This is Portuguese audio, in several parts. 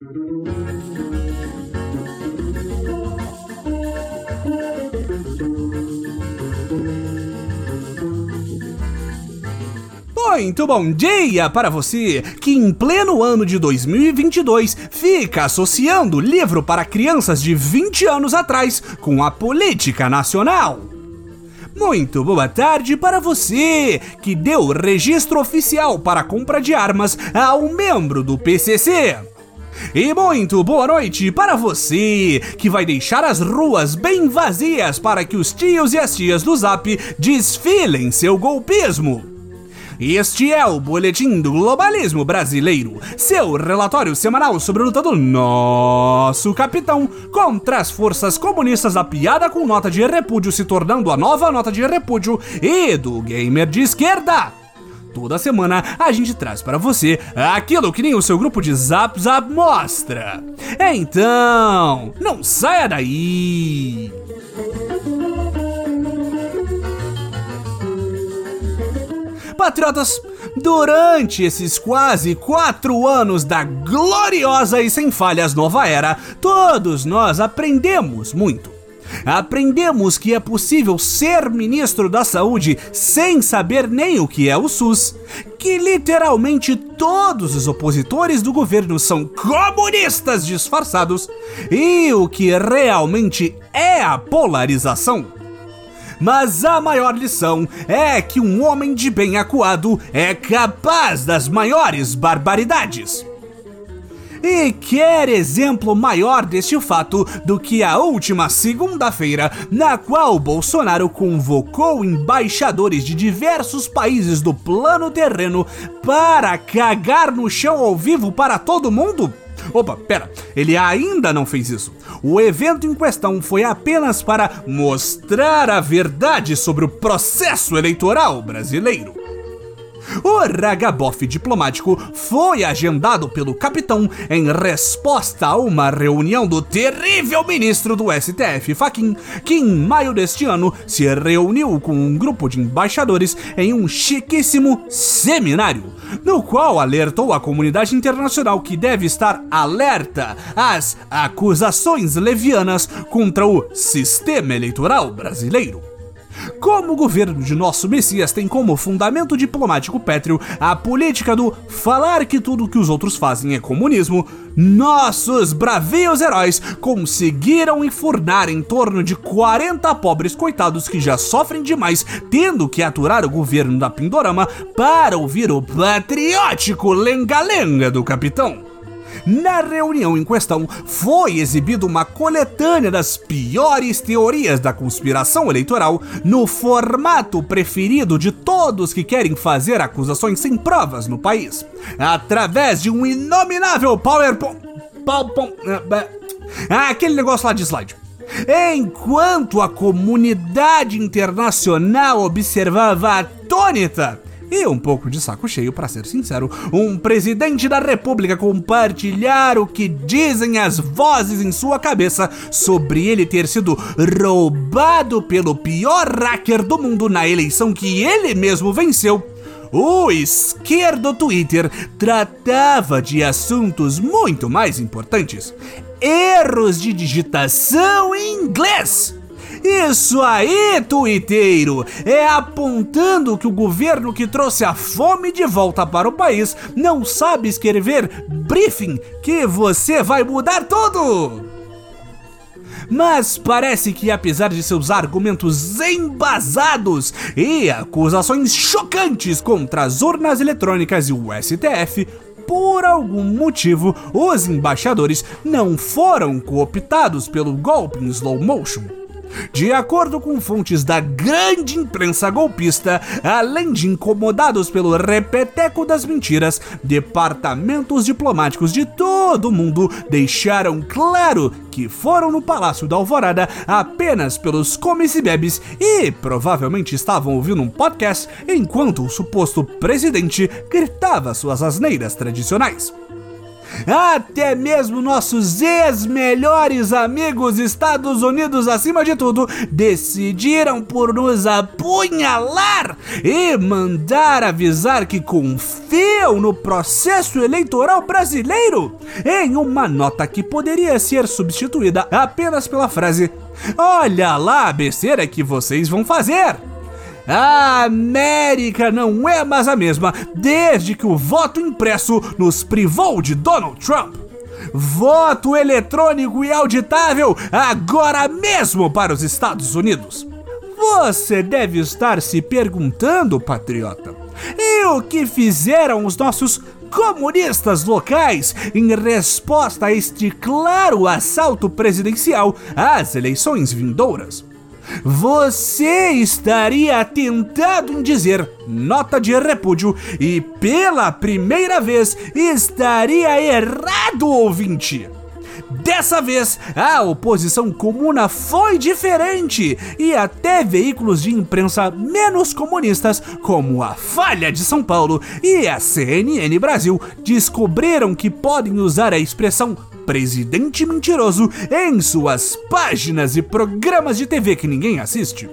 Muito bom dia para você que, em pleno ano de 2022, fica associando livro para crianças de 20 anos atrás com a política nacional. Muito boa tarde para você que deu registro oficial para compra de armas a um membro do PCC. E muito boa noite para você que vai deixar as ruas bem vazias para que os tios e as tias do Zap desfilem seu golpismo. Este é o Boletim do Globalismo Brasileiro, seu relatório semanal sobre a luta do nosso capitão contra as forças comunistas da piada com nota de repúdio se tornando a nova nota de repúdio e do gamer de esquerda. Toda semana a gente traz para você aquilo que nem o seu grupo de Zap Zap mostra. Então, não saia daí! Patriotas, durante esses quase quatro anos da gloriosa e sem falhas nova era, todos nós aprendemos muito. Aprendemos que é possível ser ministro da Saúde sem saber nem o que é o SUS, que literalmente todos os opositores do governo são comunistas disfarçados e o que realmente é a polarização. Mas a maior lição é que um homem de bem acuado é capaz das maiores barbaridades. E quer exemplo maior deste fato do que a última segunda-feira, na qual Bolsonaro convocou embaixadores de diversos países do plano terreno para cagar no chão ao vivo para todo mundo? Opa, pera, ele ainda não fez isso. O evento em questão foi apenas para mostrar a verdade sobre o processo eleitoral brasileiro. O ragabof diplomático foi agendado pelo capitão em resposta a uma reunião do terrível ministro do STF, Faquin, que em maio deste ano se reuniu com um grupo de embaixadores em um chiquíssimo seminário, no qual alertou a comunidade internacional que deve estar alerta às acusações levianas contra o sistema eleitoral brasileiro. Como o governo de nosso Messias tem como fundamento diplomático pétreo a política do falar que tudo que os outros fazem é comunismo, nossos bravios heróis conseguiram enfurnar em torno de 40 pobres coitados que já sofrem demais tendo que aturar o governo da Pindorama para ouvir o patriótico lenga-lenga do capitão. Na reunião em questão, foi exibida uma coletânea das piores teorias da conspiração eleitoral no formato preferido de todos que querem fazer acusações sem provas no país, através de um inominável PowerPoint. PowerPoint ah, aquele negócio lá de slide. Enquanto a comunidade internacional observava atônita e um pouco de saco cheio, para ser sincero, um presidente da república compartilhar o que dizem as vozes em sua cabeça sobre ele ter sido roubado pelo pior hacker do mundo na eleição que ele mesmo venceu. O esquerdo Twitter tratava de assuntos muito mais importantes. Erros de digitação em inglês isso aí, tuiteiro! É apontando que o governo que trouxe a fome de volta para o país não sabe escrever briefing que você vai mudar tudo! Mas parece que, apesar de seus argumentos embasados e acusações chocantes contra as urnas eletrônicas e o STF, por algum motivo, os embaixadores não foram cooptados pelo golpe em slow motion. De acordo com fontes da grande imprensa golpista, além de incomodados pelo repeteco das mentiras, departamentos diplomáticos de todo o mundo deixaram claro que foram no Palácio da Alvorada apenas pelos comes e bebes e provavelmente estavam ouvindo um podcast enquanto o suposto presidente gritava suas asneiras tradicionais. Até mesmo nossos ex-melhores amigos Estados Unidos, acima de tudo, decidiram por nos apunhalar e mandar avisar que confiam no processo eleitoral brasileiro em uma nota que poderia ser substituída apenas pela frase: Olha lá a besteira que vocês vão fazer. A América não é mais a mesma desde que o voto impresso nos privou de Donald Trump. Voto eletrônico e auditável agora mesmo para os Estados Unidos. Você deve estar se perguntando, patriota, e o que fizeram os nossos comunistas locais em resposta a este claro assalto presidencial às eleições vindouras? Você estaria tentado em dizer nota de repúdio e pela primeira vez estaria errado, ouvinte. Dessa vez, a oposição comuna foi diferente e até veículos de imprensa menos comunistas, como a Falha de São Paulo e a CNN Brasil, descobriram que podem usar a expressão presidente mentiroso em suas páginas e programas de TV que ninguém assiste.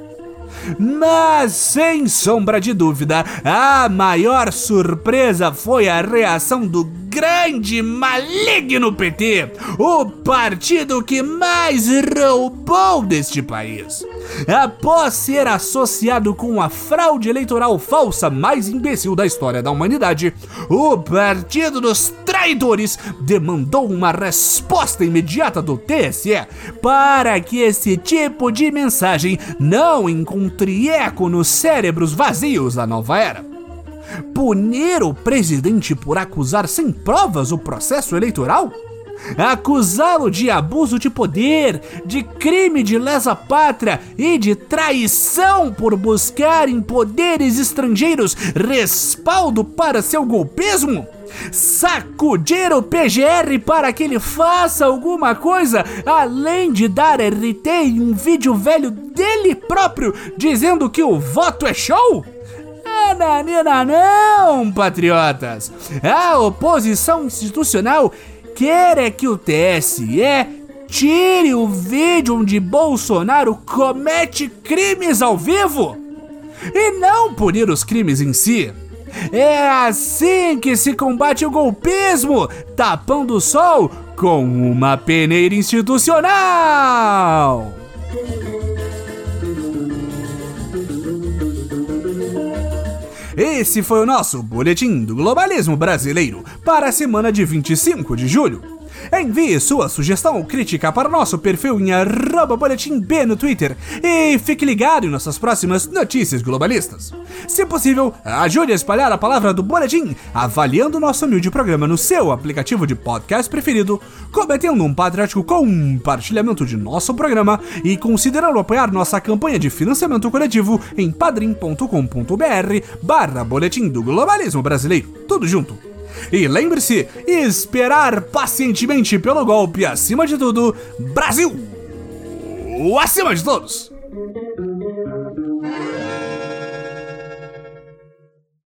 Mas, sem sombra de dúvida, a maior surpresa foi a reação do grande maligno PT, o partido que mais roubou deste país. Após ser associado com a fraude eleitoral falsa mais imbecil da história da humanidade, o Partido dos Traidores demandou uma resposta imediata do TSE para que esse tipo de mensagem não encontre eco nos cérebros vazios da nova era punir o presidente por acusar sem provas o processo eleitoral? Acusá-lo de abuso de poder, de crime de lesa pátria e de traição por buscar em poderes estrangeiros respaldo para seu golpismo? Sacudir o PGR para que ele faça alguma coisa, além de dar RT em um vídeo velho dele próprio dizendo que o voto é show? Nananina não, patriotas! A oposição institucional quer é que o TSE tire o vídeo onde Bolsonaro comete crimes ao vivo e não punir os crimes em si. É assim que se combate o golpismo, tapando o sol com uma peneira institucional. Esse foi o nosso Boletim do Globalismo Brasileiro para a semana de 25 de julho. Envie sua sugestão ou crítica para nosso perfil em boletimb no Twitter e fique ligado em nossas próximas notícias globalistas. Se possível, ajude a espalhar a palavra do Boletim avaliando nosso humilde programa no seu aplicativo de podcast preferido, cometendo um patriótico compartilhamento de nosso programa e considerando apoiar nossa campanha de financiamento coletivo em padrim.com.br barra Boletim do Globalismo Brasileiro. Tudo junto. E lembre-se, esperar pacientemente pelo golpe acima de tudo, Brasil! Acima de todos!